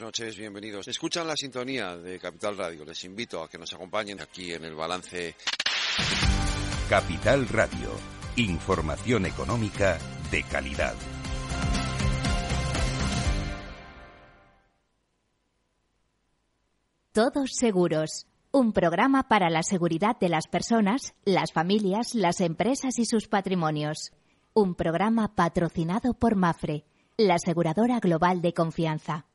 noches, bienvenidos. Escuchan la sintonía de Capital Radio. Les invito a que nos acompañen aquí en el balance. Capital Radio. Información económica de calidad. Todos seguros. Un programa para la seguridad de las personas, las familias, las empresas y sus patrimonios. Un programa patrocinado por Mafre, la aseguradora global de confianza.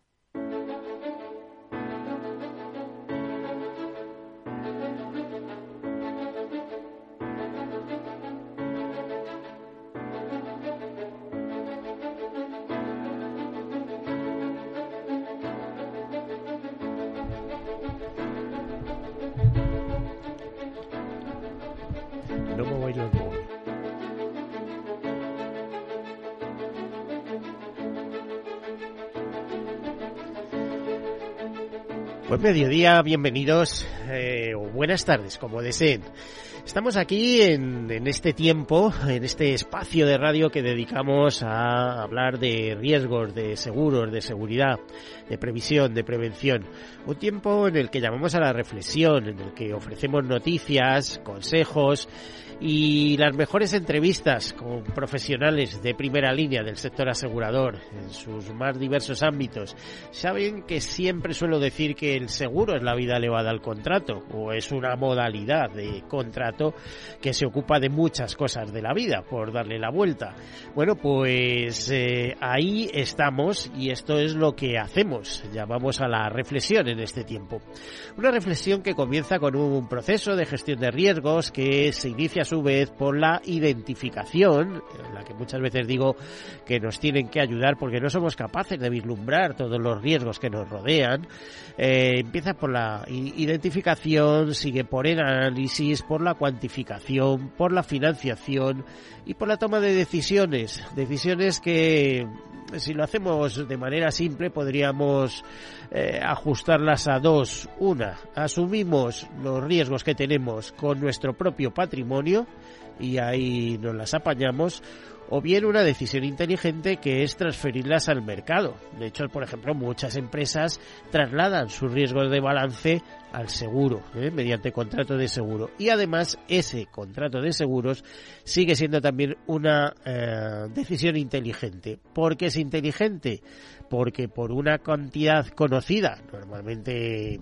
Mediodía, bienvenidos eh, o buenas tardes, como deseen. Estamos aquí en, en, este tiempo, en este espacio de radio que dedicamos a hablar de riesgos, de seguros, de seguridad, de previsión, de prevención. Un tiempo en el que llamamos a la reflexión, en el que ofrecemos noticias, consejos y las mejores entrevistas con profesionales de primera línea del sector asegurador en sus más diversos ámbitos. Saben que siempre suelo decir que el seguro es la vida elevada al contrato o es una modalidad de contrato que se ocupa de muchas cosas de la vida, por darle la vuelta. Bueno, pues eh, ahí estamos y esto es lo que hacemos. Llamamos a la reflexión en este tiempo. Una reflexión que comienza con un proceso de gestión de riesgos que se inicia a su vez por la identificación, en la que muchas veces digo que nos tienen que ayudar porque no somos capaces de vislumbrar todos los riesgos que nos rodean. Eh, empieza por la identificación, sigue por el análisis, por la cuantificación, por la financiación y por la toma de decisiones. Decisiones que si lo hacemos de manera simple podríamos eh, ajustarlas a dos. Una, asumimos los riesgos que tenemos con nuestro propio patrimonio y ahí nos las apañamos o bien una decisión inteligente que es transferirlas al mercado. De hecho, por ejemplo, muchas empresas trasladan sus riesgos de balance al seguro, ¿eh? mediante contrato de seguro. Y además, ese contrato de seguros sigue siendo también una eh, decisión inteligente. ¿Por qué es inteligente? Porque por una cantidad conocida, normalmente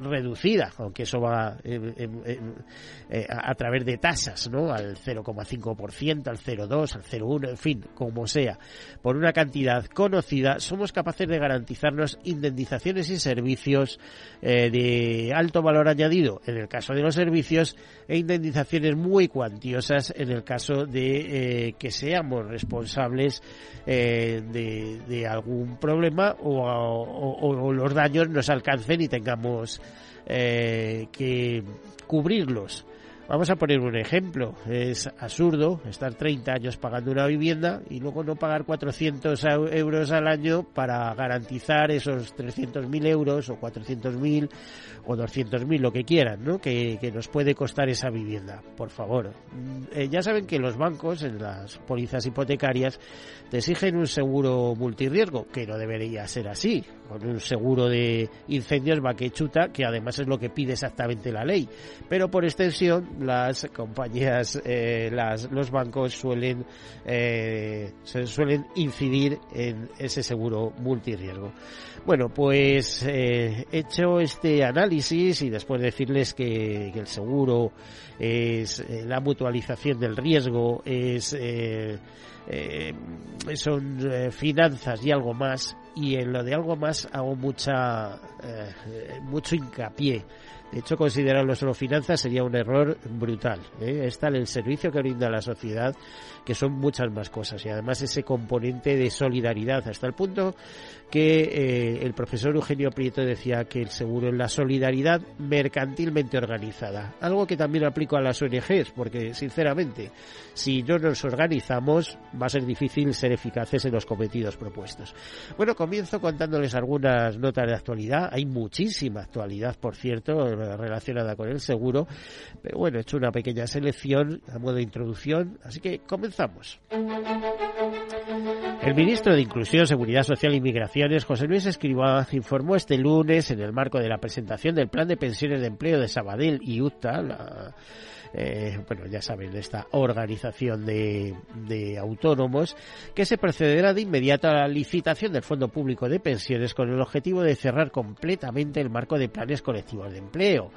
reducida, aunque eso va eh, eh, a, través de tasas, ¿no? Al 0,5%, al 0,2, al 0,1, en fin, como sea, por una cantidad conocida, somos capaces de garantizarnos indemnizaciones y servicios eh, de alto valor añadido en el caso de los servicios e indemnizaciones muy cuantiosas en el caso de que seamos responsables de, de, algún problema o, o, o los daños nos alcancen y tengamos eh, que cubrirlos. Vamos a poner un ejemplo. Es absurdo estar 30 años pagando una vivienda y luego no pagar 400 euros al año para garantizar esos 300.000 euros o 400.000 o 200.000, lo que quieran, ¿no? Que, nos puede costar esa vivienda. Por favor. Eh, ya saben que los bancos, en las pólizas hipotecarias, te exigen un seguro multirriesgo, que no debería ser así. Con un seguro de incendios va que además es lo que pide exactamente la ley. Pero por extensión, las compañías, eh, los bancos suelen, eh, se suelen incidir en ese seguro multirriesgo. Bueno, pues eh, hecho este análisis y después de decirles que, el seguro es la mutualización del riesgo, es eh, eh, son finanzas y algo más, y en lo de algo más hago mucha mucho hincapié De hecho, considerarlo solo finanzas sería un error brutal. ¿eh? Es el servicio que brinda la sociedad que son muchas más cosas y además ese componente de solidaridad hasta el punto que eh, el profesor Eugenio Prieto decía que el seguro es la solidaridad mercantilmente organizada, algo que también aplico a las ONGs, porque sinceramente, si no nos organizamos, va a ser difícil ser eficaces en los cometidos propuestos. Bueno, comienzo contándoles algunas notas de actualidad, hay muchísima actualidad, por cierto, relacionada con el seguro, pero bueno, he hecho una pequeña selección a modo de introducción, así que El ministro de Inclusión, Seguridad Social e Inmigraciones, José Luis Escribá, informó este lunes, en el marco de la presentación del Plan de Pensiones de Empleo de Sabadell y UTA, la, eh, bueno, ya saben, esta organización de, de, autónomos, que se procederá de inmediato a la licitación del Fondo Público de Pensiones con el objetivo de cerrar completamente el marco de planes colectivos de empleo.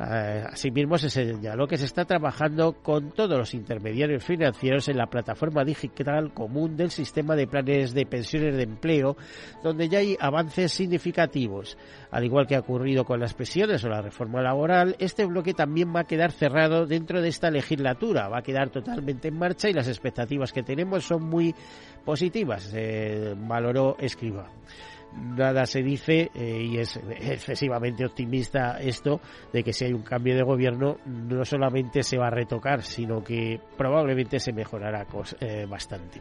Eh, asimismo, se señaló que se está trabajando con todos los intermediarios financieros en la plataforma digital común del sistema de planes de pensiones de empleo, donde ya hay avances significativos. Al igual que ha ocurrido con las pensiones o la reforma laboral, este bloque también va a quedar cerrado dentro de esta legislatura, va a quedar totalmente en marcha y las expectativas que tenemos son muy positivas, eh, valoró Escriba. Nada se dice eh, y es excesivamente optimista esto de que si hay un cambio de gobierno no solamente se va a retocar sino que probablemente se mejorará eh, bastante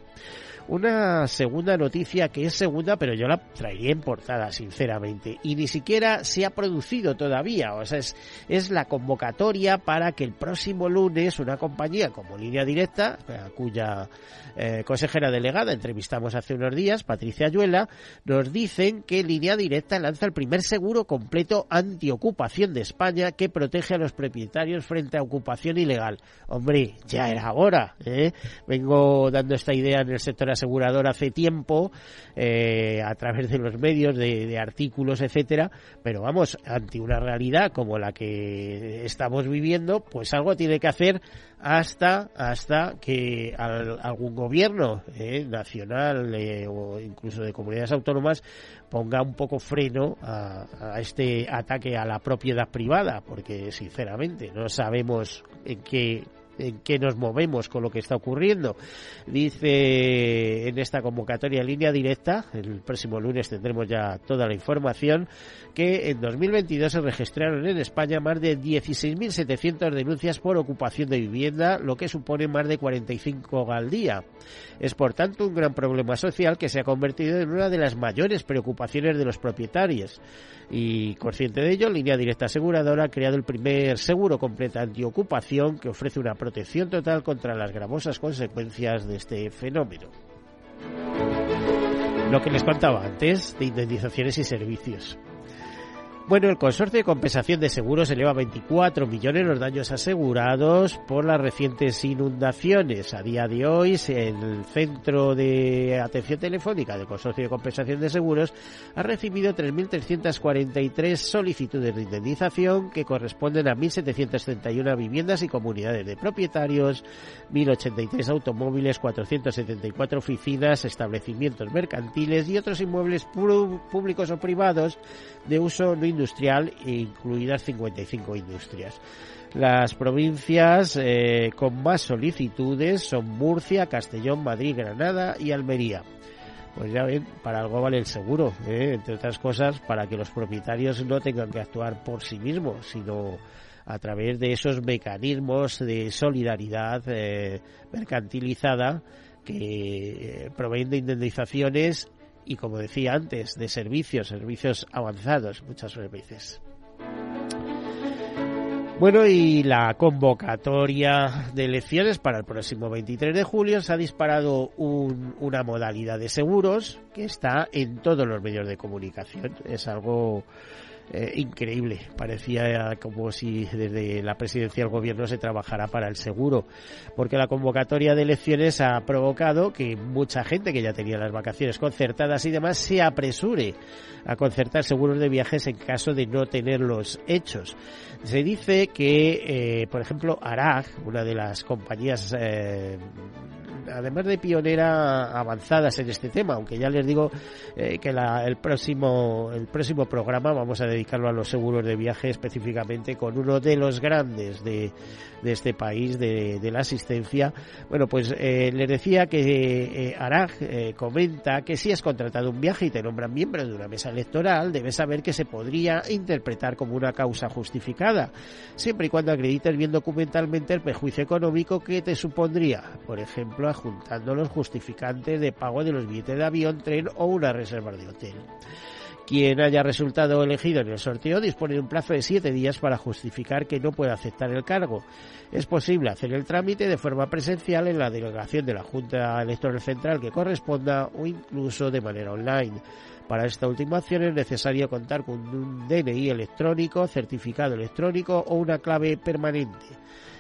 una segunda noticia que es segunda, pero yo la traería en portada, sinceramente. Y ni siquiera se ha producido todavía. O sea, es, es la convocatoria para que el próximo lunes una compañía como Línea Directa, cuya eh, consejera delegada entrevistamos hace unos días, Patricia Ayuela, nos dicen que Línea Directa lanza el primer seguro completo antiocupación de España que protege a los propietarios frente a ocupación ilegal. Hombre, ya era hora. ¿eh? Vengo dando esta idea en el sector asegurador hace tiempo, eh, a través de los medios, de, artículos, etcétera, pero vamos, ante una realidad como la que estamos viviendo, pues algo tiene que hacer hasta hasta que algún gobierno eh, nacional eh, o incluso de comunidades autónomas ponga un poco freno a, a, este ataque a la propiedad privada porque sinceramente no sabemos en qué en qué nos movemos con lo que está ocurriendo. Dice en esta convocatoria línea directa, el próximo lunes tendremos ya toda la información, que en 2022 se registraron en España más de 16.700 denuncias por ocupación de vivienda, lo que supone más de 45 al día. Es por tanto un gran problema social que se ha convertido en una de las mayores preocupaciones de los propietarios. Y consciente de ello, Línea Directa Aseguradora ha creado el primer seguro completo antiocupación que ofrece una protección total contra las gravosas consecuencias de este fenómeno. Lo que les contaba antes de indemnizaciones y servicios. Bueno, el consorcio de compensación de seguros eleva a 24 millones los daños asegurados por las recientes inundaciones. A día de hoy, el Centro de Atención Telefónica del Consorcio de Compensación de Seguros ha recibido 3.343 solicitudes de indemnización que corresponden a 1.731 viviendas y comunidades de propietarios, 1.083 automóviles, 474 oficinas, establecimientos mercantiles y otros inmuebles públicos o privados de uso no industrial, incluidas 55 industrias. Las provincias eh, con más solicitudes son Murcia, Castellón, Madrid, Granada y Almería. Pues ya ven, para algo vale el seguro, ¿eh? entre otras cosas, para que los propietarios no tengan que actuar por sí mismos, sino a través de esos mecanismos de solidaridad eh, mercantilizada que proveen de indemnizaciones y, como decía antes, de servicios, servicios avanzados muchas veces. Bueno, y la convocatoria de elecciones para el próximo 23 de julio se ha disparado una modalidad de seguros que está en todos los medios de comunicación. Es algo eh, increíble. Parecía como si desde la presidencia del gobierno se trabajara para el seguro, porque la convocatoria de elecciones ha provocado que mucha gente que ya tenía las vacaciones concertadas y demás se apresure a concertar seguros de viajes en caso de no tenerlos hechos. Se dice que, eh, por ejemplo, Arag, una de las compañías eh, además de pionera avanzadas en este tema, aunque ya les digo que el próximo el próximo programa vamos a dedicarlo a los seguros de viaje específicamente con uno de los grandes de, de este país, de, de, la asistencia. Bueno, pues eh, le decía que eh, Arag eh, comenta que si has contratado un viaje y te nombran miembro de una mesa electoral, debes saber que se podría interpretar como una causa justificada, siempre y cuando acredites bien documentalmente el perjuicio económico que te supondría, por ejemplo, adjuntando los justificantes de pago de los billetes de avión, tren o una reserva de hotel. Quien haya resultado elegido en el sorteo dispone de un plazo de siete días para justificar que no puede aceptar el cargo. Es posible hacer el trámite de forma presencial en la delegación de la Junta Electoral Central que corresponda o incluso de manera online. Para esta última acción es necesario contar con un DNI electrónico, certificado electrónico o una clave permanente.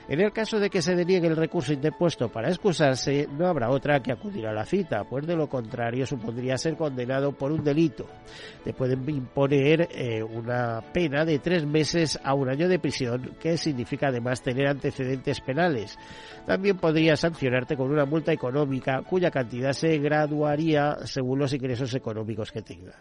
En el caso de que se deniegue el recurso interpuesto para excusarse, no habrá otra que acudir a la cita, pues de lo contrario supondría ser condenado por un delito. Te pueden imponer eh, una pena de tres meses a un año de prisión, que significa además tener antecedentes penales. También podría sancionarte con una multa económica cuya cantidad se graduaría según los ingresos económicos que tengas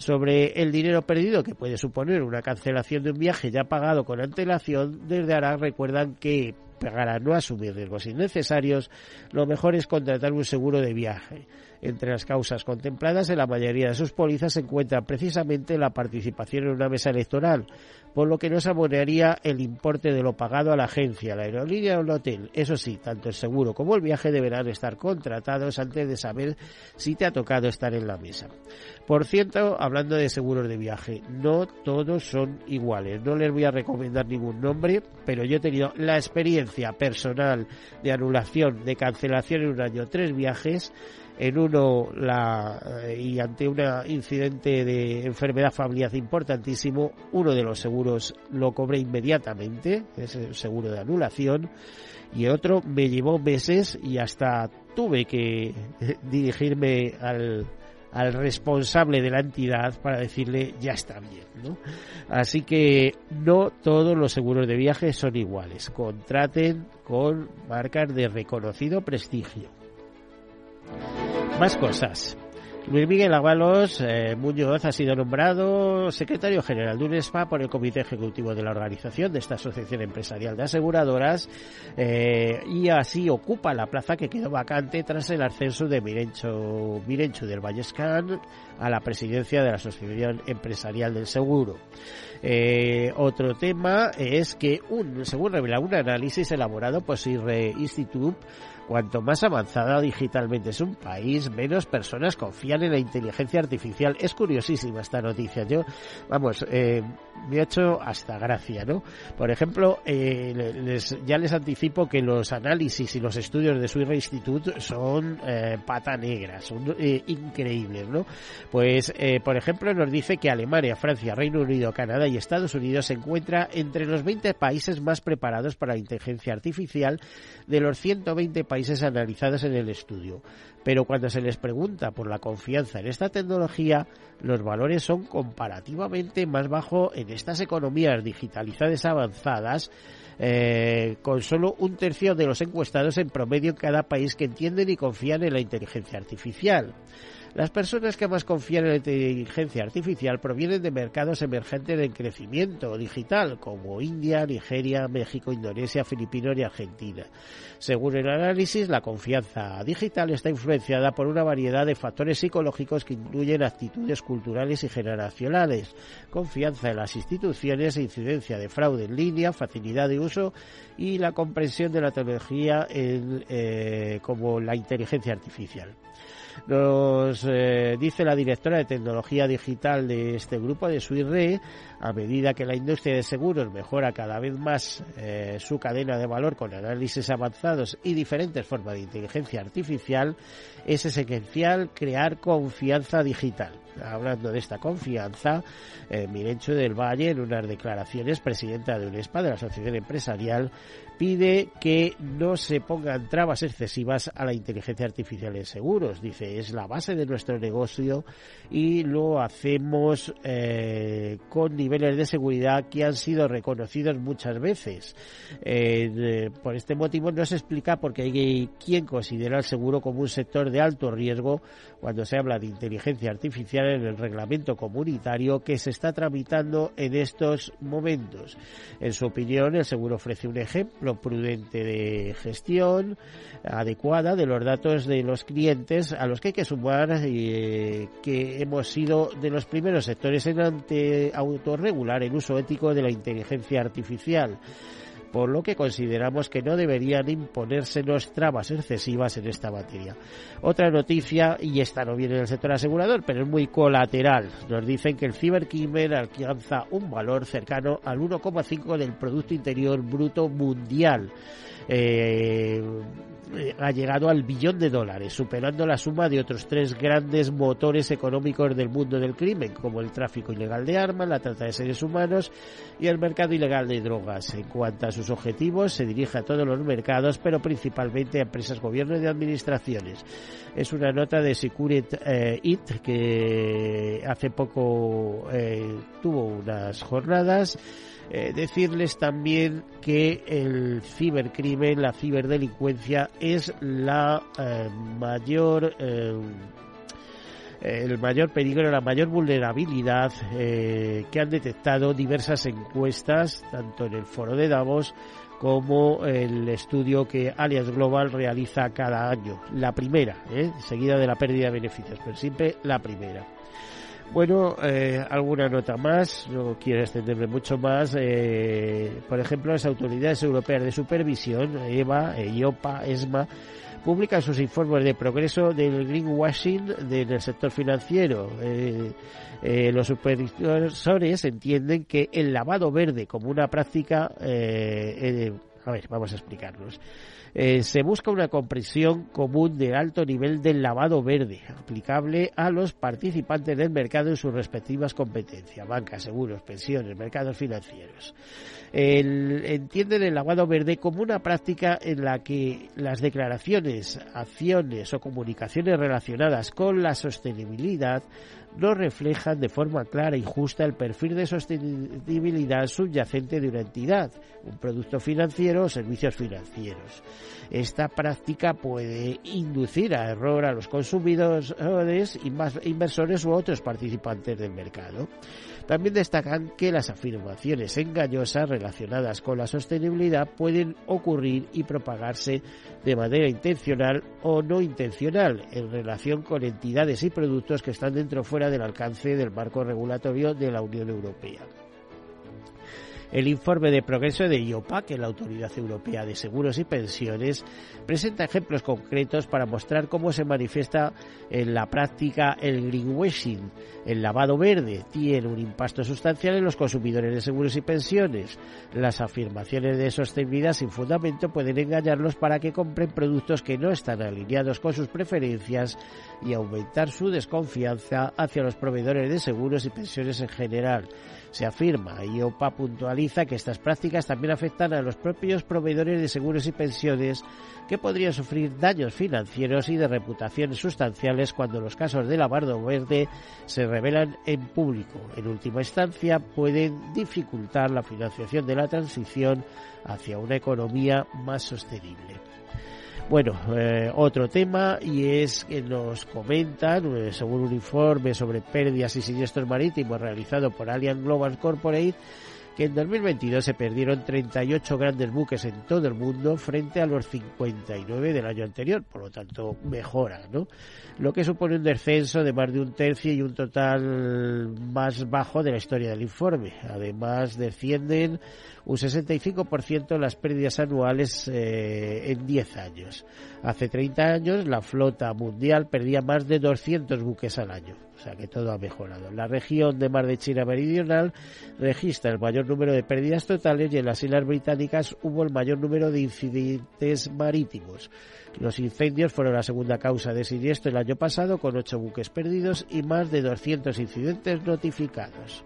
sobre el dinero perdido que puede suponer una cancelación de un viaje ya pagado con antelación, desde ahora recuerdan que para no asumir riesgos innecesarios, lo mejor es contratar un seguro de viaje. Entre las causas contempladas en la mayoría de sus pólizas se encuentra precisamente la participación en una mesa electoral, por lo que no se abonaría el importe de lo pagado a la agencia, la aerolínea o el hotel. Eso sí, tanto el seguro como el viaje deberán estar contratados antes de saber si te ha tocado estar en la mesa. Por cierto, hablando de seguros de viaje, no todos son iguales. No les voy a recomendar ningún nombre, pero yo he tenido la experiencia personal de anulación, de cancelación en un año, tres viajes en uno la, eh, y ante un incidente de enfermedad familiar importantísimo, uno de los seguros lo cobré inmediatamente, es el seguro de anulación, y otro me llevó meses y hasta tuve que dirigirme al, responsable de la entidad para decirle ya está bien. Así que no todos los seguros de viaje son iguales. Contraten con marcas de reconocido prestigio. Más cosas. Luis Miguel Ábalos eh, Muñoz ha sido nombrado secretario general de UNESPA por el Comité Ejecutivo de la organización de esta Asociación Empresarial de Aseguradoras eh, y así ocupa la plaza que quedó vacante tras el ascenso de Mirencho, Mirencho del Vallescan a la presidencia de la Asociación Empresarial del Seguro. Eh, otro tema es que, un, según revela un análisis elaborado por Sirre Institute, Cuanto más avanzada digitalmente es un país, menos personas confían en la inteligencia artificial. Es curiosísima esta noticia. Yo, vamos, eh, me ha hecho hasta gracia, ¿no? Por ejemplo, eh, les, ya les anticipo que los análisis y los estudios de Swiss Institute son eh, pata negra, son eh, increíbles, ¿no? Pues, eh, por ejemplo, nos dice que Alemania, Francia, Reino Unido, Canadá y Estados Unidos se encuentra entre los 20 países más preparados para la inteligencia artificial de los 120 países países analizados en el estudio. Pero cuando se les pregunta por la confianza en esta tecnología, los valores son comparativamente más bajos en estas economías digitalizadas avanzadas, eh, con solo un tercio de los encuestados en promedio en cada país que entienden y confían en la inteligencia artificial. Las personas que más confían en la inteligencia artificial provienen de mercados emergentes de crecimiento digital como India, Nigeria, México, Indonesia, Filipinas y Argentina. Según el análisis, la confianza digital está influenciada por una variedad de factores psicológicos que incluyen actitudes culturales y generacionales, confianza en las instituciones, incidencia de fraude en línea, facilidad de uso y la comprensión de la tecnología eh, como la inteligencia artificial. Nos eh, dice la directora de tecnología digital de este grupo, de Suirre, a medida que la industria de seguros mejora cada vez más eh, su cadena de valor con análisis avanzados y diferentes formas de inteligencia artificial, es esencial crear confianza digital. Hablando de esta confianza, eh, Mirencho del Valle, en unas declaraciones, presidenta de UNESPA, de la Asociación Empresarial, pide que no se pongan trabas excesivas a la inteligencia artificial en seguros. Dice, es la base de nuestro negocio y lo hacemos eh, con niveles de seguridad que han sido reconocidos muchas veces. Eh, por este motivo no se explica por qué hay quien considera el seguro como un sector de alto riesgo cuando se habla de inteligencia artificial en el reglamento comunitario que se está tramitando en estos momentos. En su opinión, el seguro ofrece un ejemplo prudente de gestión adecuada de los datos de los clientes a los que hay que sumar eh, que hemos sido de los primeros sectores en ante autorregular el uso ético de la inteligencia artificial por lo que consideramos que no deberían imponérsenos trabas excesivas en esta materia. Otra noticia, y esta no viene del sector asegurador, pero es muy colateral, nos dicen que el cibercrimen alcanza un valor cercano al 1,5 del Producto Interior Bruto Mundial. Eh, ha llegado al billón de dólares, superando la suma de otros tres grandes motores económicos del mundo del crimen, como el tráfico ilegal de armas, la trata de seres humanos y el mercado ilegal de drogas. En cuanto a sus objetivos, se dirige a todos los mercados, pero principalmente a empresas, gobiernos y administraciones. Es una nota de Security eh, It que hace poco eh, tuvo unas jornadas eh, decirles también que el cibercrimen, la ciberdelincuencia es la eh, mayor eh, el mayor peligro, la mayor vulnerabilidad que han detectado diversas encuestas, tanto en el foro de Davos como el estudio que Alias Global realiza cada año. La primera, seguida de la pérdida de beneficios, pero siempre la primera. Bueno, eh, alguna nota más, no quiero extenderme mucho más. Eh, por ejemplo, las autoridades europeas de supervisión, EVA, EIOPA, ESMA, publican sus informes de progreso del greenwashing del sector financiero. Eh, eh, los supervisores entienden que el lavado verde como una práctica, eh, a ver, vamos a explicarnos. Eh, se busca una comprensión común de alto nivel del lavado verde, aplicable a los participantes del mercado en sus respectivas competencias, bancas, seguros, pensiones, mercados financieros. Entienden el lavado verde como una práctica en la que las declaraciones, acciones o comunicaciones relacionadas con la sostenibilidad no reflejan de forma clara y justa el perfil de sostenibilidad subyacente de una entidad, un producto financiero o servicios financieros. Esta práctica puede inducir a error a los consumidores, inversores u otros participantes del mercado. También destacan que las afirmaciones engañosas relacionadas con la sostenibilidad pueden ocurrir y propagarse de manera intencional o no intencional en relación con entidades y productos que están dentro o fuera del alcance del marco regulatorio de la Unión Europea. El informe de progreso de IOPA, que es la Autoridad Europea de Seguros y Pensiones, presenta ejemplos concretos para mostrar cómo se manifiesta en la práctica el greenwashing. El lavado verde tiene un impacto sustancial en los consumidores de seguros y pensiones. Las afirmaciones de sostenibilidad sin fundamento pueden engañarlos para que compren productos que no están alineados con sus preferencias y aumentar su desconfianza hacia los proveedores de seguros y pensiones en general. Se afirma, y OPA puntualiza que estas prácticas también afectan a los propios proveedores de seguros y pensiones que podrían sufrir daños financieros y de reputaciones sustanciales cuando los casos de lavado verde se revelan en público. En última instancia, pueden dificultar la financiación de la transición hacia una economía más sostenible. Bueno, eh, otro tema y es que nos comentan, eh, según un informe sobre pérdidas y siniestros marítimos realizado por Allianz Global Corporate, que en 2022 se perdieron 38 grandes buques en todo el mundo frente a los 59 del año anterior, por lo tanto mejora, ¿no? Lo que supone un descenso de más de un tercio y un total más bajo de la historia del informe. Además descienden un 65% las pérdidas anuales eh, en 10 años. Hace 30 años la flota mundial perdía más de 200 buques al año, o sea que todo ha mejorado. La región de Mar de China Meridional registra el mayor número de pérdidas totales y en las Islas Británicas hubo el mayor número de incidentes marítimos. Los incendios fueron la segunda causa de siniestro el año pasado, con ocho buques perdidos y más de 200 incidentes notificados.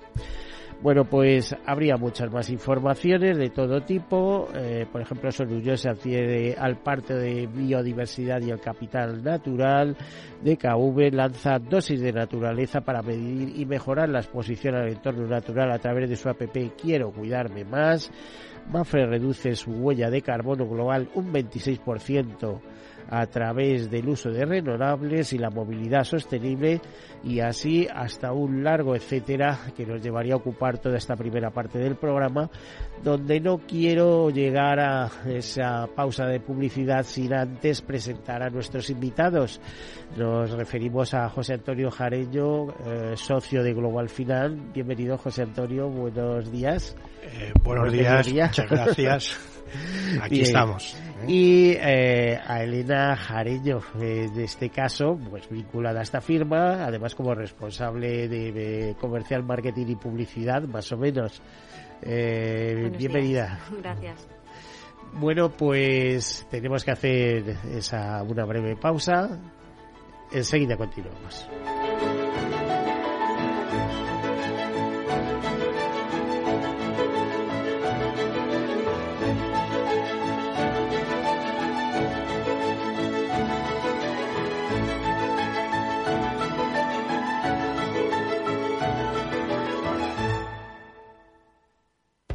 Bueno, pues habría muchas más informaciones de todo tipo. Eh, por ejemplo, Sorullo se adhiere al Parte de Biodiversidad y el Capital Natural. de KV lanza dosis de naturaleza para medir y mejorar la exposición al entorno natural a través de su app Quiero Cuidarme Más. Mafre reduce su huella de carbono global un 26% a través del uso de renovables y la movilidad sostenible y así hasta un largo etcétera que nos llevaría a ocupar toda esta primera parte del programa donde no quiero llegar a esa pausa de publicidad sin antes presentar a nuestros invitados. Nos referimos a José Antonio Jareño, eh, socio de Global Final. Bienvenido José Antonio, buenos días. Eh, buenos, días, muchas gracias. Aquí estamos. ¿eh? Y eh, a Elena Jareño, eh, de este caso, pues vinculada a esta firma, además como responsable de, comercial, marketing y publicidad, más o menos. bienvenida. Gracias. Bueno, pues tenemos que hacer esa una breve pausa. Enseguida continuamos.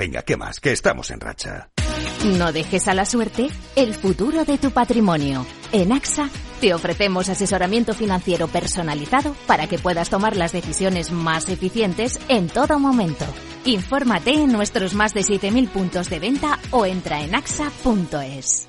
Venga, ¿qué más? Que estamos en racha. No dejes a la suerte el futuro de tu patrimonio. En AXA te ofrecemos asesoramiento financiero personalizado para que puedas tomar las decisiones más eficientes en todo momento. Infórmate en nuestros más de 7.000 puntos de venta o entra en axa.es.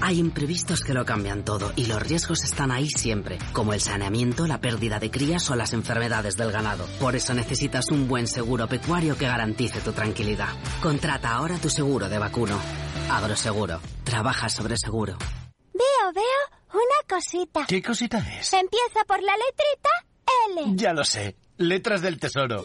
Hay imprevistos que lo cambian todo y los riesgos están ahí siempre, como el saneamiento, la pérdida de crías o las enfermedades del ganado. Por eso necesitas un buen seguro pecuario que garantice tu tranquilidad. Contrata ahora tu seguro de vacuno. Agroseguro. Trabaja sobre seguro. Veo, veo una cosita. ¿Qué cosita es? Empieza por la letrita L. Ya lo sé. Letras del Tesoro.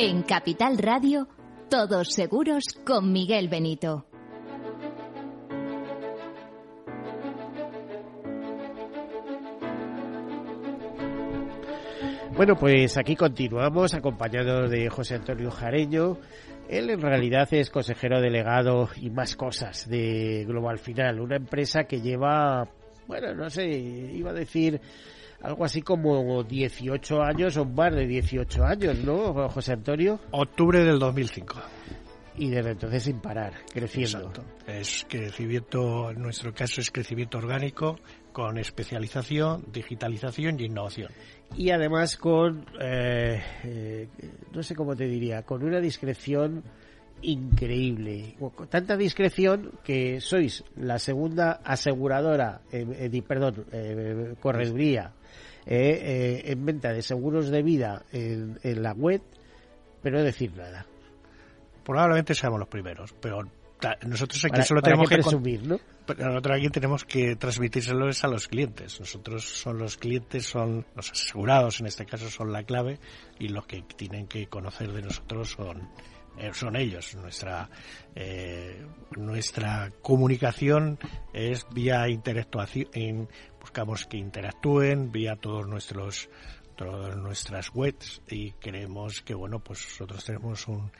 En Capital Radio, todos seguros con Miguel Benito. Bueno, pues aquí continuamos acompañados de José Antonio Jareño. Él en realidad es consejero delegado y más cosas de Global Final, una empresa que lleva, bueno, no sé, iba a decir algo así como 18 años o más de 18 años, ¿no, José Antonio? Octubre del 2005. Y desde entonces sin parar, creciendo. Exacto. Es crecimiento, en nuestro caso es crecimiento orgánico con especialización, digitalización y innovación. Y además con, eh, eh, no sé cómo te diría, con una discreción increíble. Con tanta discreción que sois la segunda aseguradora, eh, perdón, correduría eh, en venta de seguros de vida en, la web, pero no decir nada. Probablemente seamos los primeros, pero nosotros aquí solo tenemos que, presumir, ¿no? Pero nosotros aquí tenemos que transmitírselos a los clientes. Nosotros son los clientes, son los asegurados, en este caso son la clave y los que tienen que conocer de nosotros son eh, son ellos. Nuestra eh, nuestra comunicación es vía interactuación, buscamos que interactúen vía todos nuestros todas nuestras webs y creemos que bueno pues nosotros tenemos un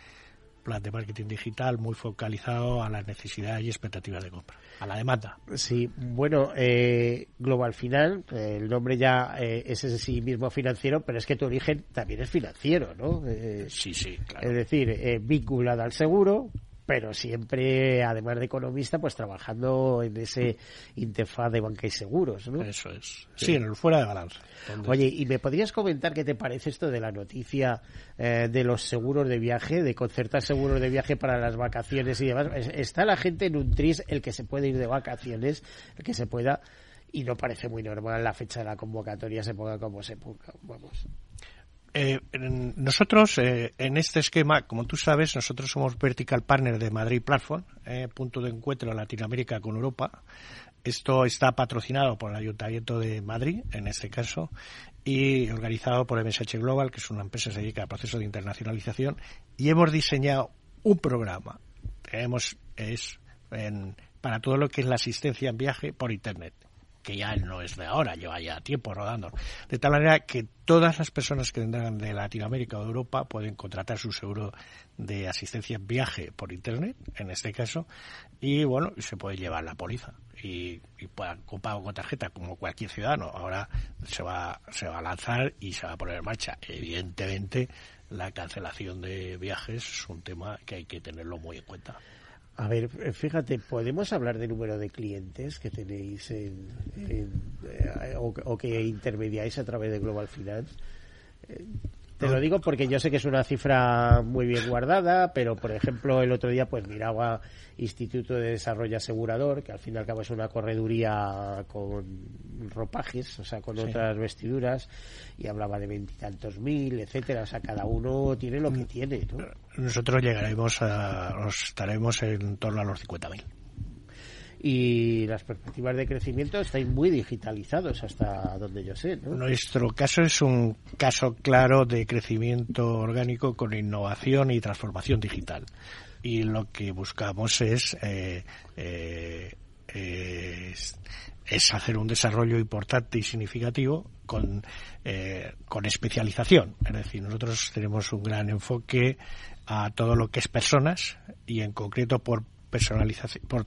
plan de marketing digital muy focalizado a las necesidades y expectativas de compra, a la demanda. Sí, bueno, eh, Global Final, eh, el nombre ya eh, es ese sí mismo financiero, pero es que tu origen también es financiero, ¿no? sí, sí, claro. Es decir, vinculado al seguro, pero siempre, además de economista, pues trabajando en ese interfaz de banca y seguros, ¿no? Eso es. Sí, en el fuera de balance. Oye, ¿y me podrías comentar qué te parece esto de la noticia eh, de los seguros de viaje, de concertar seguros de viaje para las vacaciones y demás? Está la gente en un tris, el que se puede ir de vacaciones, el que se pueda, y no parece muy normal la fecha de la convocatoria se ponga como se ponga, vamos. Eh, nosotros, eh, en este esquema, como tú sabes, nosotros somos Vertical Partner de Madrid Platform, eh, punto de encuentro Latinoamérica con Europa. Esto está patrocinado por el Ayuntamiento de Madrid, en este caso, y organizado por MSH Global, que es una empresa que se dedica al proceso de internacionalización, y hemos diseñado un programa. Tenemos, es para todo lo que es la asistencia en viaje por Internet que ya no es de ahora, lleva ya tiempo rodando. De tal manera que todas las personas que vendrán de Latinoamérica o de Europa pueden contratar su seguro de asistencia en viaje por Internet, en este caso, y bueno, se puede llevar la póliza y, y puedan pago con tarjeta como cualquier ciudadano. Ahora se va, se va a lanzar y se va a poner en marcha. Evidentemente, la cancelación de viajes es un tema que hay que tenerlo muy en cuenta. A ver, fíjate, ¿podemos hablar de número de clientes que tenéis en, eh, o, que intermediáis a través de Global Finance? Eh, te lo digo porque yo sé que es una cifra muy bien guardada, pero por ejemplo el otro día pues miraba Instituto de Desarrollo Asegurador, que al fin y al cabo es una correduría con ropajes, o sea, con otras vestiduras, y hablaba de veintitantos mil, etcétera, o sea, cada uno tiene lo que tiene, ¿no? Nosotros llegaremos a, estaremos en torno a los 50.000 y las perspectivas de crecimiento están muy digitalizados hasta donde yo sé. ¿no? Nuestro caso es un caso claro de crecimiento orgánico con innovación y transformación digital. Y lo que buscamos es, eh, eh, es, hacer un desarrollo importante y significativo con, eh, con especialización. Es decir, nosotros tenemos un gran enfoque a todo lo que es personas y en concreto por personalización, por,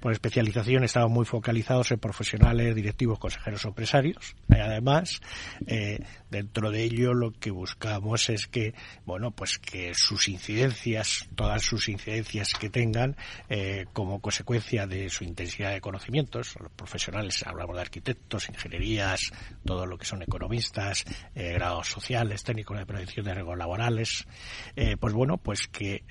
por especialización estamos muy focalizados en profesionales, directivos, consejeros o empresarios. Y además, eh, dentro de ello lo que buscamos es que, bueno, pues que sus incidencias, todas sus incidencias que tengan, eh, como consecuencia de su intensidad de conocimientos, los profesionales, hablamos de arquitectos, ingenierías, todo lo que son economistas, eh, grados sociales, técnicos de prevención de riesgos laborales, eh, pues bueno, pues que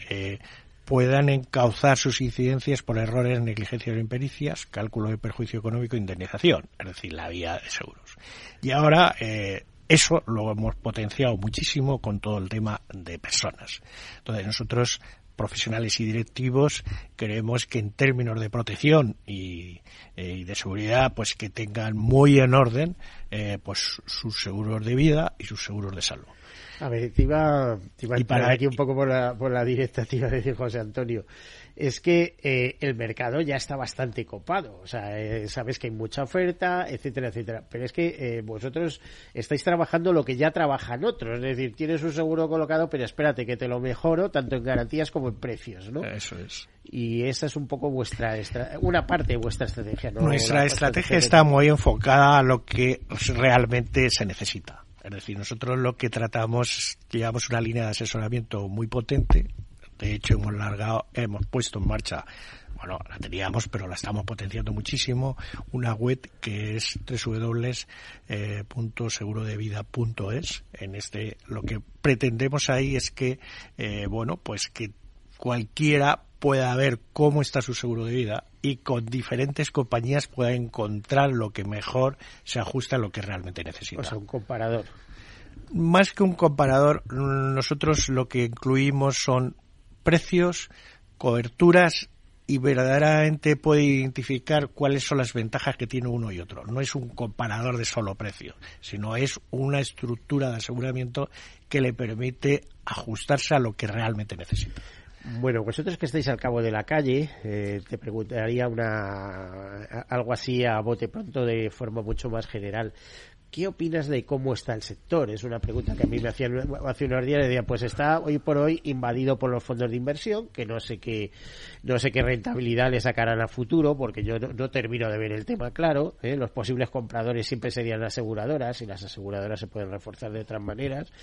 puedan encauzar sus incidencias por errores, negligencias o impericias, cálculo de perjuicio económico e indemnización, es decir, la vía de seguros. Y ahora eh, eso lo hemos potenciado muchísimo con todo el tema de personas. Entonces nosotros profesionales y directivos creemos que en términos de protección y, eh, de seguridad pues que tengan muy en orden eh, pues sus seguros de vida y sus seguros de salud. A ver, te iba, te iba a parar aquí un poco por la, por la directa, te iba a decir José Antonio. Es que eh, el mercado ya está bastante copado. O sea, eh, sabes que hay mucha oferta, etcétera, etcétera. Pero es que eh, vosotros estáis trabajando lo que ya trabajan otros. Es decir, tienes un seguro colocado, pero espérate que te lo mejoro tanto en garantías como en precios, ¿no? Eso es. Y esa es un poco vuestra, una parte de vuestra estrategia, ¿no? Nuestra estrategia está muy enfocada a lo que realmente se necesita. Es decir, nosotros lo que tratamos, llevamos una línea de asesoramiento muy potente. De hecho, hemos largado, hemos puesto en marcha, bueno, la teníamos, pero la estamos potenciando muchísimo, una web que es www.segurodevida.es. En este, lo que pretendemos ahí es que, eh, bueno, pues que cualquiera pueda ver cómo está su seguro de vida y con diferentes compañías pueda encontrar lo que mejor se ajusta a lo que realmente necesita. O sea, un comparador. Más que un comparador, nosotros lo que incluimos son precios, coberturas y verdaderamente puede identificar cuáles son las ventajas que tiene uno y otro. No es un comparador de solo precio, sino es una estructura de aseguramiento que le permite ajustarse a lo que realmente necesita. Bueno, vosotros que estáis al cabo de la calle, eh, te preguntaría una algo así a bote pronto de forma mucho más general. ¿Qué opinas de cómo está el sector? Es una pregunta que a mí me hacían hace unos días. Decía, pues está hoy por hoy invadido por los fondos de inversión, que no sé qué, no sé qué rentabilidad le sacarán a futuro, porque yo no, termino de ver el tema claro. ¿eh? Los posibles compradores siempre serían aseguradoras, y las aseguradoras se pueden reforzar de otras maneras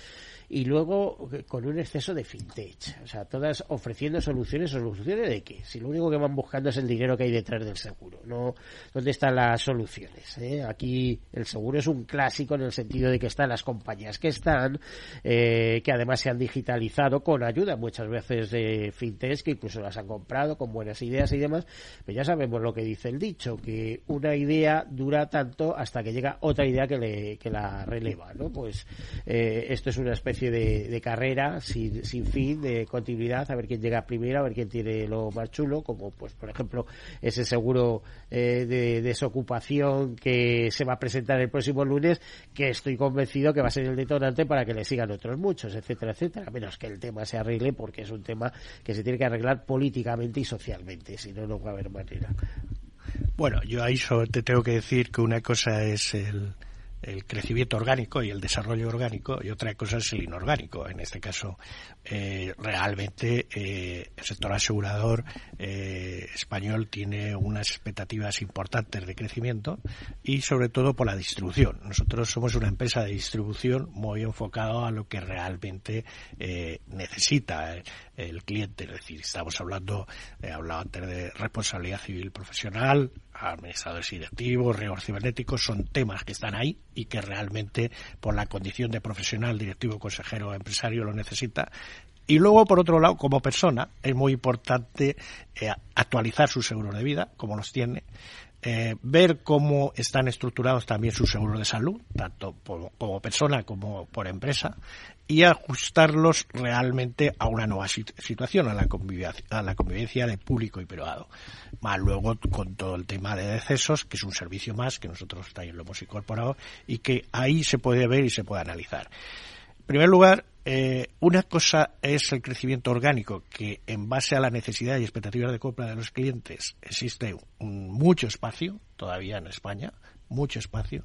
y luego con un exceso de fintech. O sea, todas ofreciendo soluciones. ¿Soluciones de qué? Si lo único que van buscando es el dinero que hay detrás del seguro. no ¿Dónde están las soluciones? Eh? Aquí el seguro es un clásico en el sentido de que están las compañías que están, eh, que además se han digitalizado con ayuda muchas veces de fintech, que incluso las han comprado con buenas ideas y demás. Pero ya sabemos lo que dice el dicho, que una idea dura tanto hasta que llega otra idea que, le, que la releva. ¿no? Pues eh, esto es una especie de, carrera sin, sin, fin, de continuidad, a ver quién llega primero, a ver quién tiene lo más chulo, como pues por ejemplo ese seguro eh, de desocupación que se va a presentar el próximo lunes, que estoy convencido que va a ser el detonante para que le sigan otros muchos, etcétera, etcétera, a menos que el tema se arregle porque es un tema que se tiene que arreglar políticamente y socialmente, si no, no va a haber manera. Bueno, yo ahí te tengo que decir que una cosa es el el crecimiento orgánico y el desarrollo orgánico y otra cosa es el inorgánico. En este caso, eh, realmente eh, el sector asegurador eh, español tiene unas expectativas importantes de crecimiento y sobre todo por la distribución. Nosotros somos una empresa de distribución muy enfocada a lo que realmente necesita el cliente. Es decir, estamos hablando, he hablado antes de responsabilidad civil profesional, administradores directivos, riesgos cibernéticos, son temas que están ahí y que realmente por la condición de profesional, directivo, consejero empresario lo necesita. Y luego, por otro lado, como persona, es muy importante eh, actualizar sus seguros de vida, como los tiene, eh, ver cómo están estructurados también sus seguros de salud, tanto como persona como por empresa, y ajustarlos realmente a una nueva situación, a la, convivencia, a la convivencia de público y privado. Más luego con todo el tema de decesos, que es un servicio más que nosotros también lo hemos incorporado y que ahí se puede ver y se puede analizar. En primer lugar, eh, una cosa es el crecimiento orgánico, que en base a la necesidad y expectativas de compra de los clientes existe mucho espacio todavía en España, mucho espacio,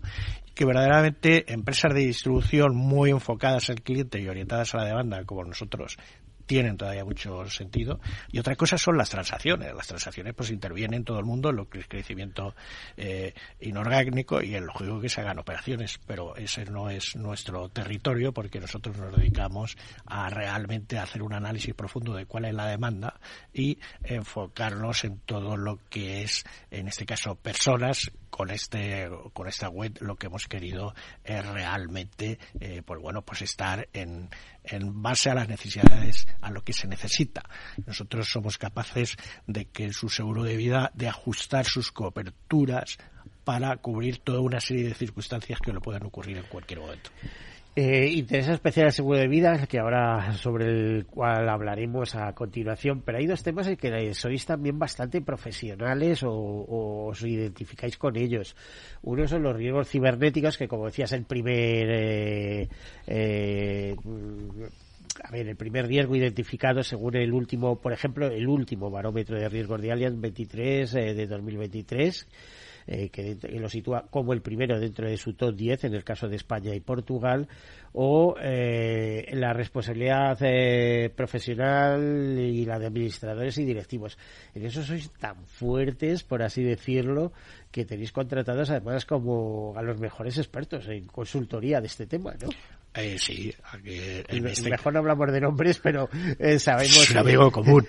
que verdaderamente empresas de distribución muy enfocadas al cliente y orientadas a la demanda, como nosotros, tienen todavía mucho sentido. Y otra cosa son las transacciones. Las transacciones pues intervienen todo el mundo en lo que es crecimiento eh, inorgánico y en lo juego que se hagan operaciones, pero ese no es nuestro territorio porque nosotros nos dedicamos a realmente hacer un análisis profundo de cuál es la demanda y enfocarnos en todo lo que es, en este caso, personas con este con esta web lo que hemos querido es realmente eh, pues bueno pues estar en, en base a las necesidades a lo que se necesita nosotros somos capaces de que su seguro de vida de ajustar sus coberturas para cubrir toda una serie de circunstancias que le puedan ocurrir en cualquier momento eh, interesa especial el seguro de vida, que ahora sobre el cual hablaremos a continuación, pero hay dos temas en que sois también bastante profesionales o, os identificáis con ellos. Uno son los riesgos cibernéticos, que como decías, el primer eh, eh, a ver, el primer riesgo identificado según el último, por ejemplo, el último barómetro de riesgos de Allianz 23 eh, de 2023 eh, que, lo sitúa como el primero dentro de su top 10 en el caso de España y Portugal, o eh, la responsabilidad eh, profesional y la de administradores y directivos. En eso sois tan fuertes, por así decirlo, que tenéis contratados además como a los mejores expertos en consultoría de este tema, ¿no? Eh, sí, este mejor no hablamos de nombres, pero eh, sabemos. Un amigo común.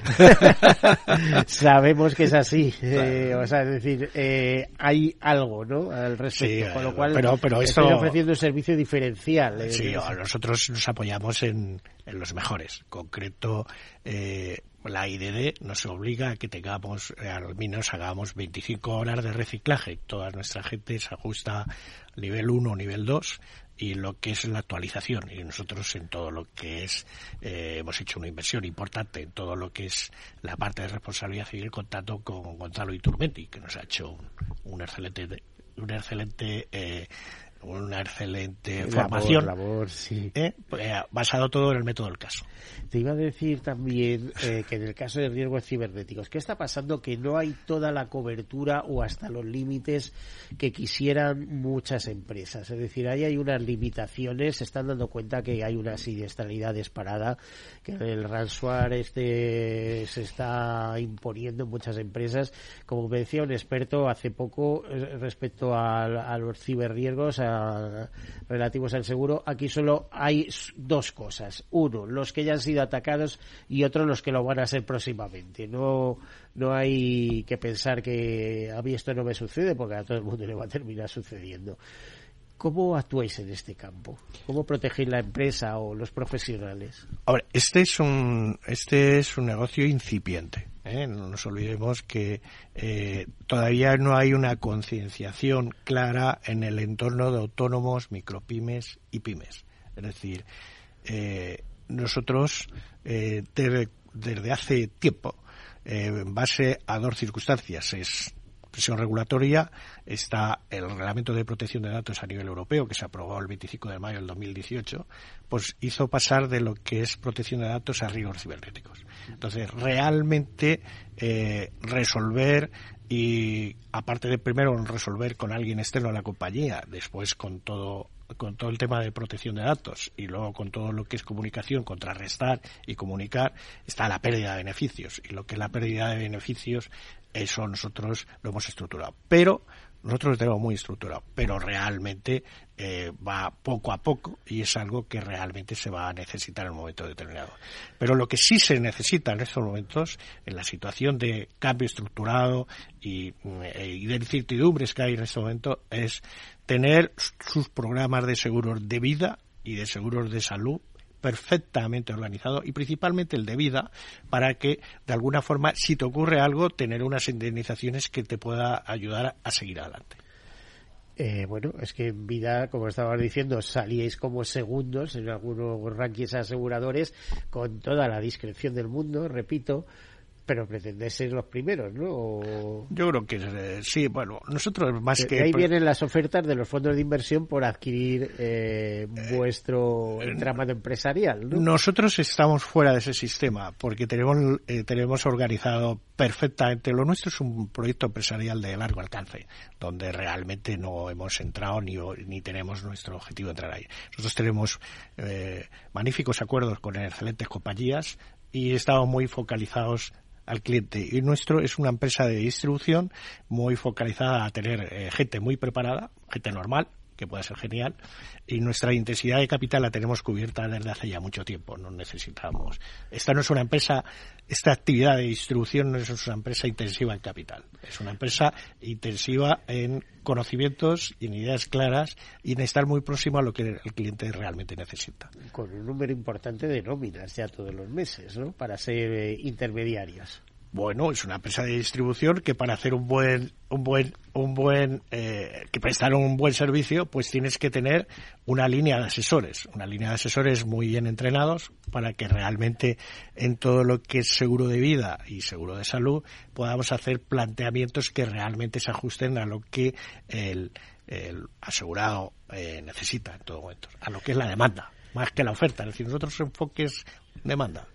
sabemos que es así. Eh, o sea, es decir, eh, hay algo, ¿no? Al respecto. con lo cual, pero, pero esto... estoy ofreciendo un servicio diferencial. sí, nosotros nos apoyamos en, en los mejores. concreto, la IDD nos obliga a que tengamos, al menos hagamos 25 horas de reciclaje. Toda nuestra gente se ajusta nivel 1 o nivel 2 y lo que es la actualización. Y nosotros en todo lo que es, eh, hemos hecho una inversión importante en todo lo que es la parte de responsabilidad civil, contando con Gonzalo Iturmendi, que nos ha hecho un, excelente, un excelente eh, una excelente formación labor, ¿eh? Pues, eh, basado todo en el método del caso. Te iba a decir también eh, que en el caso de riesgos cibernéticos, ¿qué está pasando? Que no hay toda la cobertura o hasta los límites que quisieran muchas empresas. Es decir, ahí hay unas limitaciones, se están dando cuenta que hay una siniestralidad disparada, que el ransomware este se está imponiendo en muchas empresas. Como me decía un experto hace poco respecto a, a los ciberriesgos, relativos al seguro, aquí solo hay dos cosas. Uno, los que ya han sido atacados y otro, los que lo van a ser próximamente. No, no hay que pensar que a mí esto no me sucede porque a todo el mundo le va a terminar sucediendo. ¿Cómo actuáis en este campo? ¿Cómo protegéis la empresa o los profesionales? Ahora, este es un, este es un negocio incipiente. ¿eh? No nos olvidemos que eh, todavía no hay una concienciación clara en el entorno de autónomos, micropymes y pymes. Es decir, eh, nosotros desde hace tiempo, en base a dos circunstancias, es presión regulatoria está el Reglamento de Protección de Datos a nivel europeo, que se aprobó el 25 de mayo del 2018, pues hizo pasar de lo que es protección de datos a riesgos cibernéticos. Entonces, realmente eh, resolver y aparte de primero resolver con alguien externo a la compañía, después con todo con todo el tema de protección de datos y luego con todo lo que es comunicación, contrarrestar y comunicar, está la pérdida de beneficios. Y lo que es la pérdida de beneficios eso nosotros lo hemos estructurado. Pero nosotros lo tenemos muy estructurado, pero realmente eh, va poco a poco y es algo que realmente se va a necesitar en un momento determinado. Pero lo que sí se necesita en estos momentos, en la situación de cambio estructurado y, eh, y de incertidumbres que hay en este momento, es tener sus programas de seguros de vida y de seguros de salud perfectamente organizado y principalmente el de vida para que de alguna forma si te ocurre algo tener unas indemnizaciones que te pueda ayudar a seguir adelante. Eh, bueno, es que en vida, como estabas diciendo, salíais como segundos en algunos rankings aseguradores con toda la discreción del mundo, repito, pero pretendéis ser los primeros, ¿no? Yo creo que eh, sí, bueno, nosotros más que... ahí vienen las ofertas de los fondos de inversión por adquirir eh, vuestro eh, entramado empresarial, ¿no? Nosotros estamos fuera de ese sistema porque tenemos, tenemos organizado perfectamente, lo nuestro es un proyecto empresarial de largo alcance, donde realmente no hemos entrado ni, ni tenemos nuestro objetivo de entrar ahí. Nosotros tenemos magníficos acuerdos con excelentes compañías, y estamos muy focalizados al cliente. Y nuestro es una empresa de distribución muy focalizada a tener eh, gente muy preparada, gente normal, que puede ser genial, y nuestra intensidad de capital la tenemos cubierta desde hace ya mucho tiempo, no necesitamos. Esta no es una empresa, esta actividad de distribución no es una empresa intensiva en capital, es una empresa intensiva en conocimientos y en ideas claras y en estar muy próximo a lo que el cliente realmente necesita. Con un número importante de nóminas ya todos los meses, ¿no? Para ser eh, intermediarios. Bueno, es una empresa de distribución que para hacer un buen, un buen, un buen, eh, que prestar un buen servicio, pues tienes que tener una línea de asesores, una línea de asesores muy bien entrenados para que realmente en todo lo que es seguro de vida y seguro de salud podamos hacer planteamientos que realmente se ajusten a lo que el, el asegurado eh, necesita en todo momento, a lo que es la demanda, más que la oferta. Es decir, nosotros enfoques demanda.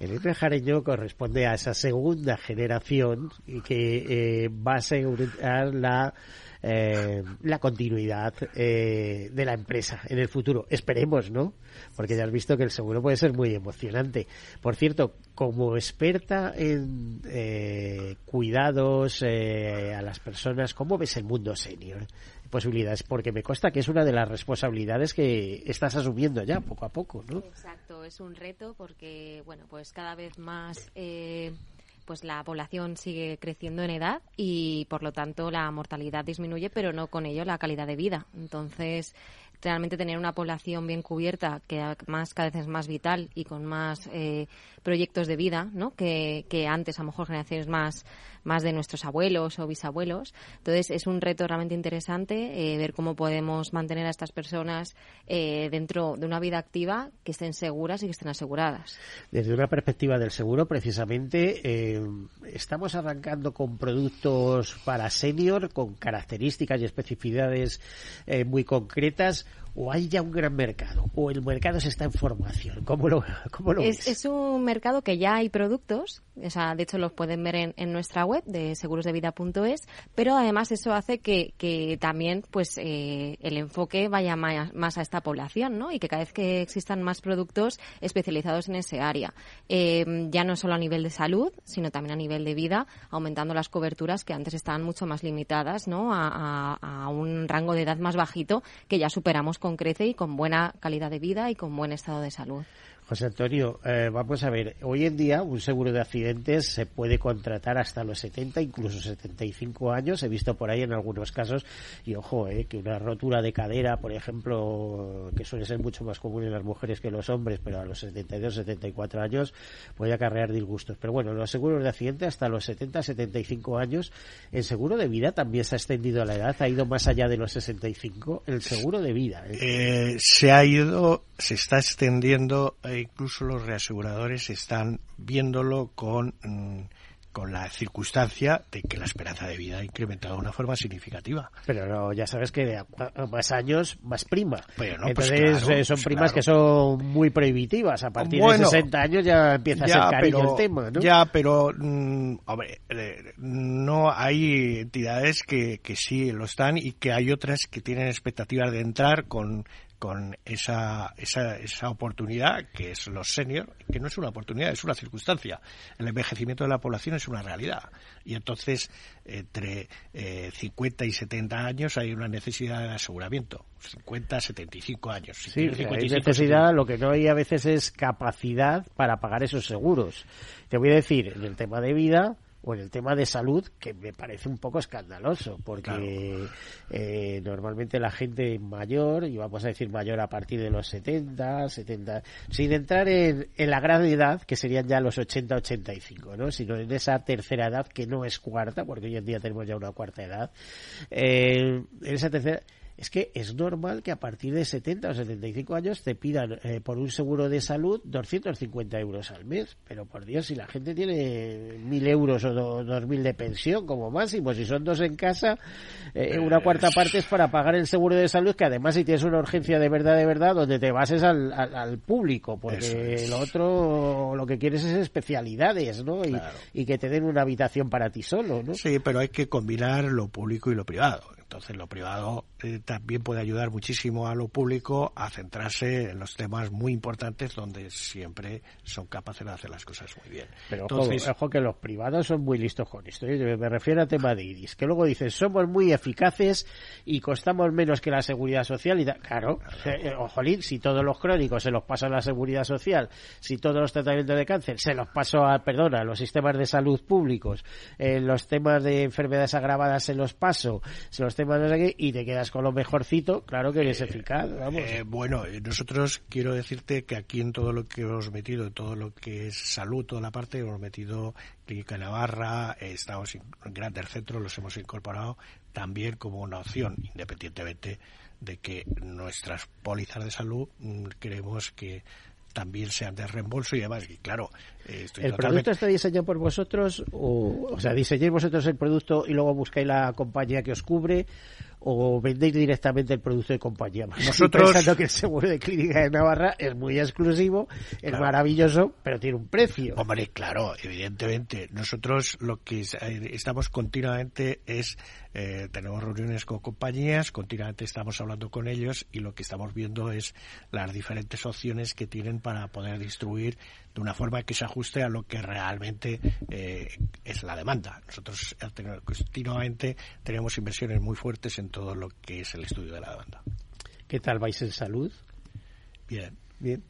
El Enrique Jareño corresponde a esa segunda generación que eh, va a asegurar la eh, la continuidad eh, de la empresa en el futuro. Esperemos, ¿no? Porque ya has visto que el seguro puede ser muy emocionante. Por cierto, como experta en eh, cuidados eh, a las personas, ¿cómo ves el mundo senior? Posibilidades, porque me consta que es una de las responsabilidades que estás asumiendo ya poco a poco, ¿no? Exacto, es un reto porque, bueno, pues cada vez más eh, pues la población sigue creciendo en edad y por lo tanto la mortalidad disminuye, pero no con ello la calidad de vida. Entonces, realmente tener una población bien cubierta, que además cada vez es más vital y con más eh, proyectos de vida, ¿no? Que, que, antes, a lo mejor generaciones más, más de nuestros abuelos o bisabuelos. Entonces, es un reto realmente interesante eh, ver cómo podemos mantener a estas personas eh, dentro de una vida activa que estén seguras y que estén aseguradas. Desde una perspectiva del seguro, precisamente, eh, estamos arrancando con productos para senior, con características y especificidades muy concretas o hay ya un gran mercado o el mercado se está en formación cómo lo, cómo lo es, ves? es un mercado que ya hay productos o sea, de hecho los pueden ver en, en nuestra web de segurosdevida.es pero además eso hace que, que también pues eh, el enfoque vaya más, más, a esta población ¿no? y que cada vez que existan más productos especializados en ese área eh, ya no solo a nivel de salud sino también a nivel de vida aumentando las coberturas que antes estaban mucho más limitadas ¿no? a, a, a un rango de edad más bajito que ya superamos con crece y con buena calidad de vida y con buen estado de salud. José Antonio, eh, vamos a ver, hoy en día un seguro de accidentes se puede contratar hasta los 70, incluso 75 años. He visto por ahí en algunos casos, y ojo, eh, que una rotura de cadera, por ejemplo, que suele ser mucho más común en las mujeres que en los hombres, pero a los 72, 74 años puede acarrear disgustos. Pero bueno, los seguros de accidentes hasta los 70, 75 años. El seguro de vida también se ha extendido a la edad, ha ido más allá de los 65. El seguro de vida. ¿eh? Eh, se ha ido, se está extendiendo incluso los reaseguradores están viéndolo con, mm, con la circunstancia de que la esperanza de vida ha incrementado de una forma significativa. Pero no, ya sabes que de más años, más prima. Pero no, Entonces pues claro, eh, son pues primas claro. que son muy prohibitivas. A partir Bueno, de 60 años ya empieza ya, a ser cariño pero, el tema, ¿no? Ya, pero, mm, hombre, eh, no hay entidades que, que sí lo están y que hay otras que tienen expectativas de entrar con con esa, esa, esa oportunidad que es los senior, que no es una oportunidad, es una circunstancia. El envejecimiento de la población es una realidad. Y entonces, entre eh, 50 y 70 años hay una necesidad de aseguramiento. 50, 75 años. Si Sí, tienes hay 55, necesidad, lo que no hay a veces es capacidad para pagar esos seguros. Te voy a decir, en el tema de vida o en el tema de salud, que me parece un poco escandaloso, porque eh, normalmente la gente mayor, y vamos a decir mayor a partir de los 70, 70, sin entrar en, en la gran edad, que serían ya los 80, 85, ¿no? sino en esa tercera edad que no es cuarta, porque hoy en día tenemos ya una cuarta edad, eh, en esa tercera es que es normal que a partir de 70 o 75 años te pidan eh, por un seguro de salud 250 euros al mes. Pero por Dios, si la gente tiene 1.000 euros o do- 2.000 de pensión como máximo, si son dos en casa, eh, una cuarta parte es para pagar el seguro de salud, que además si tienes una urgencia de verdad, de verdad, donde te bases al, al, al público, porque es. lo otro lo que quieres es especialidades, ¿no? Y, Claro. y que te den una habitación para ti solo, ¿no? Sí, pero hay que combinar lo público y lo privado. Entonces, lo privado eh, también puede ayudar muchísimo a lo público a centrarse en los temas muy importantes donde siempre son capaces de hacer las cosas muy bien. Pero ojo, que los privados son muy listos con esto. ¿eh? Me refiero al tema de Iris, que luego dicen somos muy eficaces y costamos menos que la seguridad social. y Claro, eh, ojolín, si todos los crónicos se los pasa a la seguridad social, si todos los tratamientos de cáncer se los paso a, perdona, a los sistemas de salud públicos, los temas de enfermedades agravadas se los paso, se los temas y te quedas con lo mejorcito, claro que eres eficaz. Eh, bueno, nosotros quiero decirte que aquí en todo lo que hemos metido, en todo lo que es salud, toda la parte, hemos metido Clínica Navarra, eh, estamos en grandes centros, los hemos incorporado también como una opción, independientemente de que nuestras pólizas de salud mm, creemos que también sean de reembolso y demás. Y claro, eh, ¿El producto está diseñado por vosotros? O, o sea, diseñáis vosotros el producto y luego buscáis la compañía que os cubre? O vendéis directamente el producto de compañía. Nosotros pensando que el seguro de clínica de Navarra es muy exclusivo, es maravilloso, pero tiene un precio. Hombre, claro, evidentemente. Nosotros lo que eh, estamos continuamente es eh, tenemos reuniones con compañías, continuamente estamos hablando con ellos y lo que estamos viendo es las diferentes opciones que tienen para poder distribuir de una forma que se ajuste a lo que realmente eh, es la demanda. Nosotros continuamente tenemos inversiones muy fuertes en todo lo que es el estudio de la demanda. ¿Qué tal vais en salud? Bien. Bien.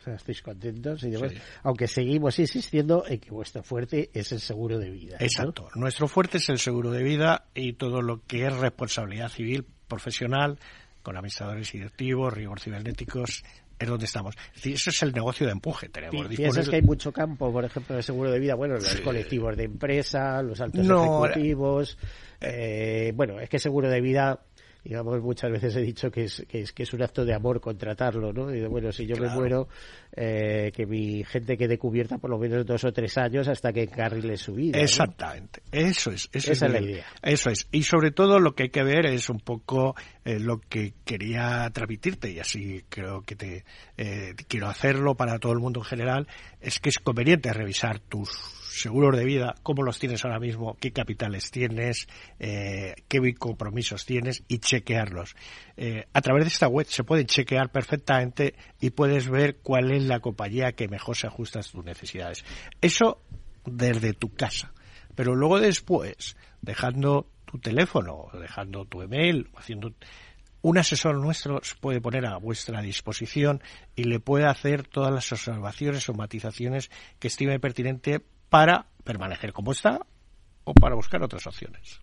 O sea, estáis contentos y demás. Aunque seguimos insistiendo en que vuestro fuerte es el seguro de vida. Exacto. Nuestro fuerte es el seguro de vida y todo lo que es responsabilidad civil profesional con administradores y directivos, rigor cibernéticos, es donde estamos. eso es el negocio de empuje. Tenemos ¿Piensas que hay mucho campo, por ejemplo, de seguro de vida? Bueno, los colectivos de empresa, los altos ejecutivos. Eh, bueno, es que seguro de vida digamos, muchas veces he dicho que es, que es, que es un acto de amor contratarlo, ¿no? Y bueno, si yo me muero, eh, que mi gente quede cubierta por lo menos dos o tres años hasta que encarrile su vida. Exactamente, eso es. Esa es, la idea. Eso es. Y sobre todo lo que hay que ver es un poco eh, lo que quería transmitirte, y así creo que te eh, quiero hacerlo para todo el mundo en general, es que es conveniente revisar tus seguros de vida, cómo los tienes ahora mismo, qué capitales tienes, eh, qué compromisos tienes y chequearlos. Eh, a través de esta web se pueden chequear perfectamente y puedes ver cuál es la compañía que mejor se ajusta a tus necesidades. Eso desde tu casa. Pero luego después, dejando tu teléfono, dejando tu email, haciendo un asesor nuestro se puede poner a vuestra disposición y le puede hacer todas las observaciones o matizaciones que estime pertinente para permanecer como está o para buscar otras opciones.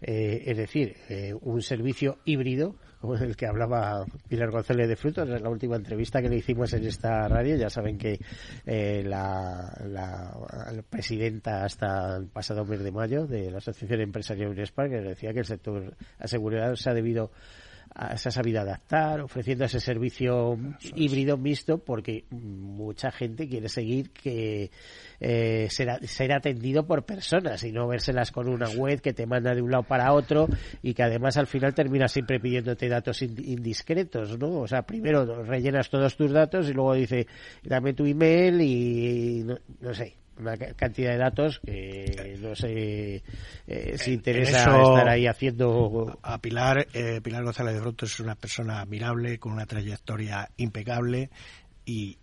Eh, es decir, eh, un servicio híbrido, como el que hablaba Pilar González de Frutos en la última entrevista que le hicimos en esta radio. Ya saben que eh, la, presidenta hasta el pasado mes de mayo de la Asociación Empresarial Unespa, que decía que el sector asegurado se ha debido se ha sabido adaptar, ofreciendo ese servicio híbrido mixto, porque mucha gente quiere seguir que eh, ser, atendido por personas y no vérselas con una web que te manda de un lado para otro y que además al final termina siempre pidiéndote datos indiscretos, ¿no? O sea, primero rellenas todos tus datos y luego dice, dame tu email y no sé una cantidad de datos que no sé eh, si interesa estar ahí haciendo a Pilar eh, Pilar González de Broto es una persona admirable con una trayectoria impecable y,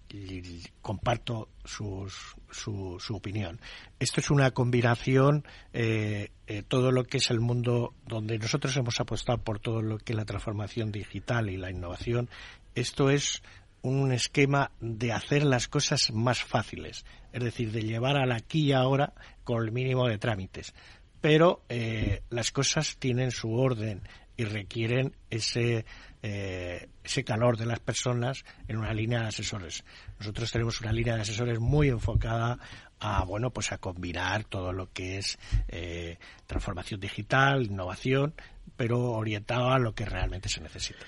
comparto su, su, opinión. Esto es una combinación, eh, todo lo que es el mundo donde nosotros hemos apostado por todo lo que es la transformación digital y la innovación. Esto es un esquema de hacer las cosas más fáciles, es decir, de llevar al aquí y ahora con el mínimo de trámites. Pero eh, las cosas tienen su orden y requieren ese, eh, ese calor de las personas en una línea de asesores. Nosotros tenemos una línea de asesores muy enfocada a bueno pues a combinar todo lo que es eh, transformación digital, innovación, pero orientado a lo que realmente se necesita.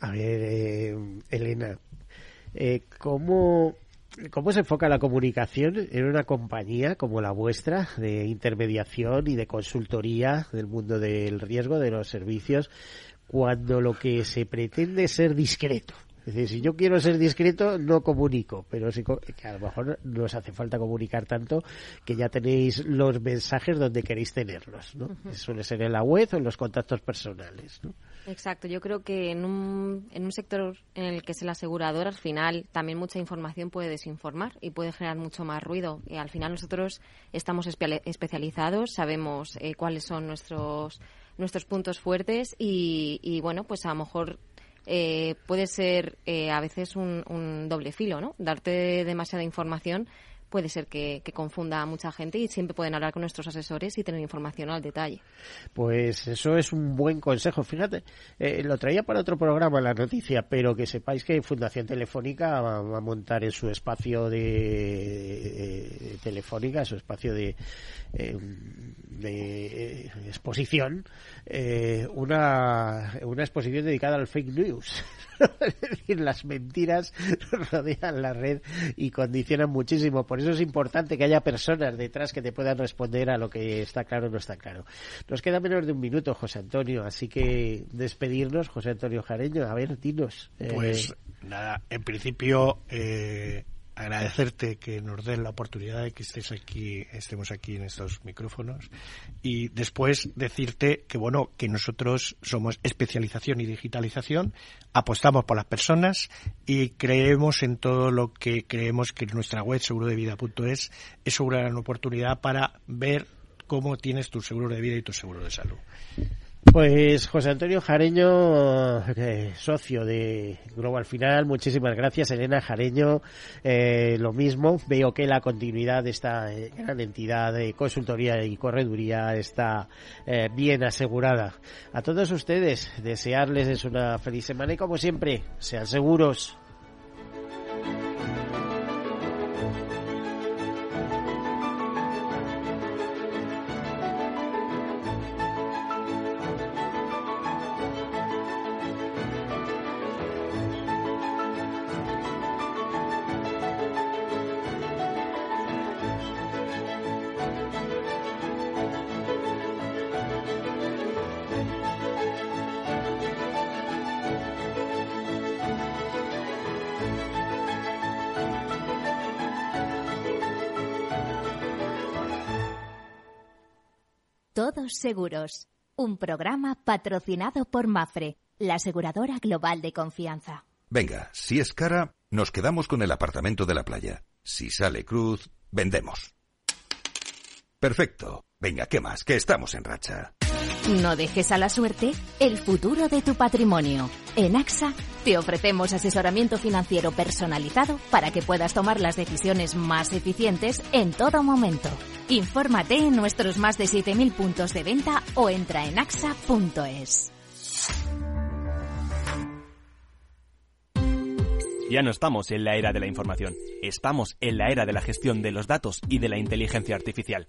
A ver, Elena, ¿cómo, ¿Cómo se enfoca la comunicación en una compañía como la vuestra de intermediación y de consultoría del mundo del riesgo, de los servicios, cuando lo que se pretende es ser discreto? Es decir, si yo quiero ser discreto, no comunico, pero sí que a lo mejor no os hace falta comunicar tanto que ya tenéis los mensajes donde queréis tenerlos, ¿no? Suele ser en la web o en los contactos personales, ¿no? Exacto, yo creo que en un, en un sector en el que es el asegurador, al final también mucha información puede desinformar y puede generar mucho más ruido. Y al final nosotros estamos especializados, sabemos eh, cuáles son nuestros nuestros puntos fuertes y, y, bueno, pues a lo mejor eh, puede ser eh, a veces un, un, doble filo, ¿no? Darte demasiada información puede ser que, confunda a mucha gente y siempre pueden hablar con nuestros asesores y tener información al detalle. Pues eso es un buen consejo. Fíjate, eh, lo traía para otro programa la noticia, pero que sepáis que Fundación Telefónica va, a montar en su espacio de, Telefónica, su espacio de, eh, de exposición, eh, una, una exposición dedicada al fake news. es decir, las mentiras rodean la red y condicionan muchísimo. Por eso es importante que haya personas detrás que te puedan responder a lo que está claro o no está claro. Nos queda menos de un minuto, José Antonio, así que despedirnos, José Antonio Jareño. A ver, dinos. Eh, pues nada, en principio eh, agradecerte que nos den la oportunidad de que estés aquí, estemos aquí en estos micrófonos y después decirte que bueno, que nosotros somos especialización y digitalización, apostamos por las personas y creemos en todo lo que creemos que nuestra web segurodevida.es es una gran oportunidad para ver cómo tienes tu seguro de vida y tu seguro de salud. Pues José Antonio Jareño, eh, socio de Global Final, muchísimas gracias. Elena Jareño, eh, lo mismo. Veo que la continuidad de esta eh, gran entidad de consultoría y correduría está bien asegurada. A todos ustedes, desearles una feliz semana y como siempre, sean seguros. Seguros, un programa patrocinado por Mafre, la aseguradora global de confianza. Venga, si es cara, nos quedamos con el apartamento de la playa. Si sale cruz, vendemos. Perfecto. Venga, ¿qué más? Que estamos en racha. No dejes a la suerte el futuro de tu patrimonio. En AXA te ofrecemos asesoramiento financiero personalizado para que puedas tomar las decisiones más eficientes en todo momento. Infórmate en nuestros más de 7.000 puntos de venta o entra en axa.es. Ya no estamos en la era de la información, estamos en la era de la gestión de los datos y de la inteligencia artificial.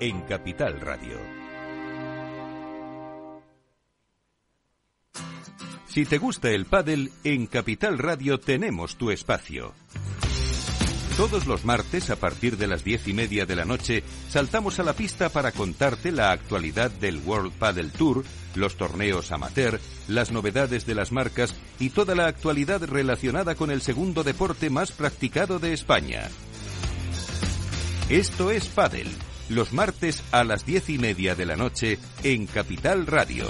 en Capital Radio. Si te gusta el pádel, en Capital Radio tenemos tu espacio. Todos los martes, a partir de las diez y media de la noche, saltamos a la pista para contarte la actualidad del World Padel Tour, los torneos amateur, las novedades de las marcas y toda la actualidad relacionada con el segundo deporte más practicado de España. Esto es Padel, los martes a las diez y media de la noche en Capital Radio.